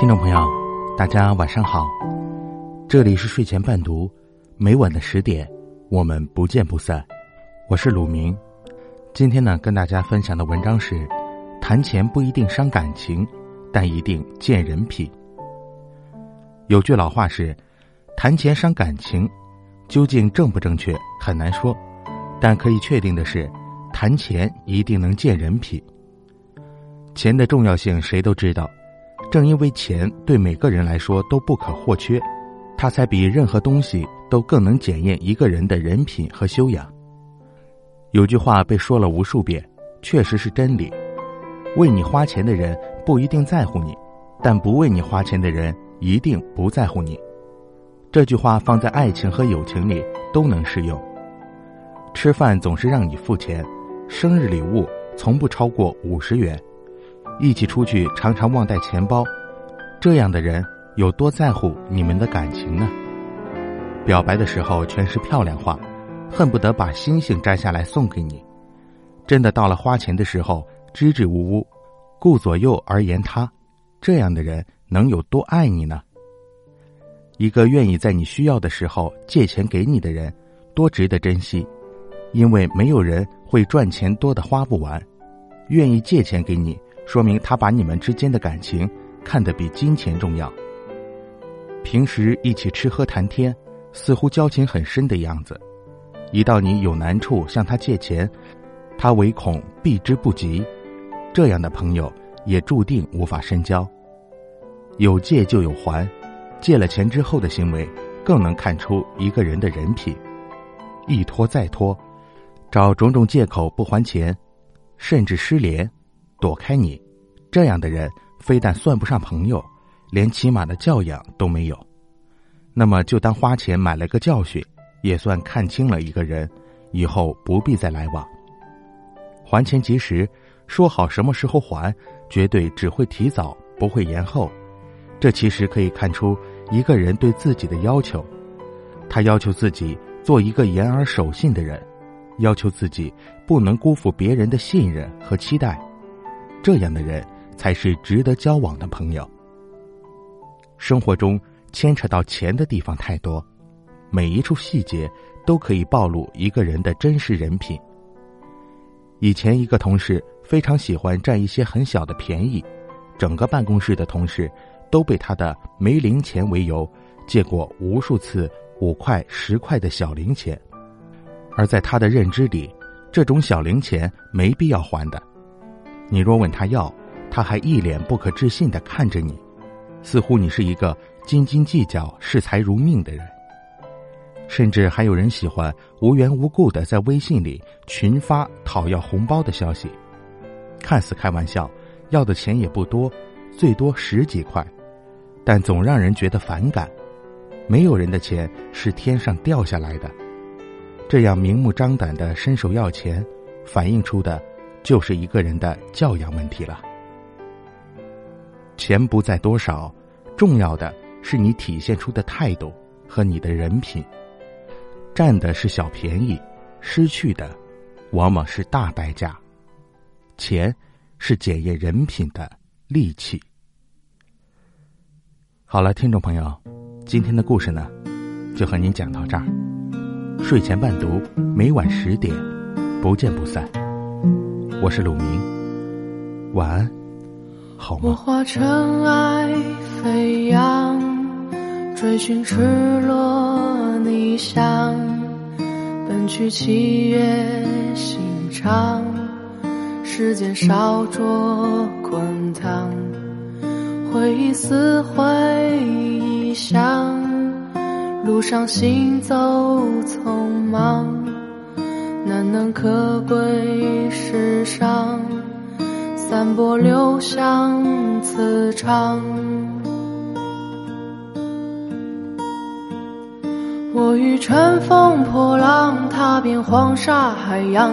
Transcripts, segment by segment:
听众朋友，大家晚上好，这里是睡前伴读，每晚的十点，我们不见不散。我是鲁明，今天呢，跟大家分享的文章是：谈钱不一定伤感情，但一定见人品。有句老话是：谈钱伤感情，究竟正不正确很难说，但可以确定的是，谈钱一定能见人品。钱的重要性谁都知道。正因为钱对每个人来说都不可或缺，它才比任何东西都更能检验一个人的人品和修养。有句话被说了无数遍，确实是真理：为你花钱的人不一定在乎你，但不为你花钱的人一定不在乎你。这句话放在爱情和友情里都能适用。吃饭总是让你付钱，生日礼物从不超过五十元。一起出去常常忘带钱包，这样的人有多在乎你们的感情呢？表白的时候全是漂亮话，恨不得把星星摘下来送给你。真的到了花钱的时候，支支吾吾，顾左右而言他，这样的人能有多爱你呢？一个愿意在你需要的时候借钱给你的人，多值得珍惜，因为没有人会赚钱多的花不完，愿意借钱给你。说明他把你们之间的感情看得比金钱重要。平时一起吃喝谈天，似乎交情很深的样子，一到你有难处向他借钱，他唯恐避之不及。这样的朋友也注定无法深交。有借就有还，借了钱之后的行为，更能看出一个人的人品。一拖再拖，找种种借口不还钱，甚至失联。躲开你，这样的人非但算不上朋友，连起码的教养都没有。那么就当花钱买了个教训，也算看清了一个人，以后不必再来往。还钱及时，说好什么时候还，绝对只会提早，不会延后。这其实可以看出一个人对自己的要求。他要求自己做一个言而守信的人，要求自己不能辜负别人的信任和期待。这样的人才是值得交往的朋友。生活中牵扯到钱的地方太多，每一处细节都可以暴露一个人的真实人品。以前一个同事非常喜欢占一些很小的便宜，整个办公室的同事都被他的没零钱为由借过无数次五块、十块的小零钱，而在他的认知里，这种小零钱没必要还的。你若问他要，他还一脸不可置信的看着你，似乎你是一个斤斤计较、视财如命的人。甚至还有人喜欢无缘无故的在微信里群发讨要红包的消息，看似开玩笑，要的钱也不多，最多十几块，但总让人觉得反感。没有人的钱是天上掉下来的，这样明目张胆的伸手要钱，反映出的。就是一个人的教养问题了。钱不在多少，重要的是你体现出的态度和你的人品。占的是小便宜，失去的往往是大代价。钱是检验人品的利器。好了，听众朋友，今天的故事呢，就和您讲到这儿。睡前伴读，每晚十点，不见不散。我是鲁明，晚安，好吗？我化尘埃飞扬，追寻赤裸逆翔，奔去七月心肠，时间烧灼滚烫，回忆撕毁臆想，路上行走匆忙。难能可贵世上，散播留香磁场。我欲乘风破浪，踏遍黄沙海洋，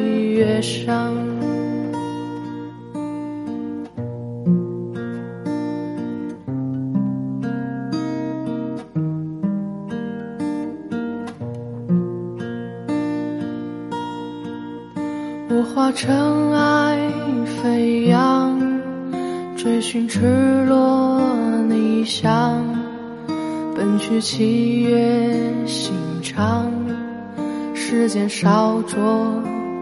月上。我化尘埃飞扬，追寻赤裸逆翔，奔去七月心肠，时间烧灼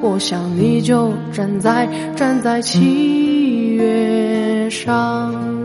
我想你就站在站在七月上。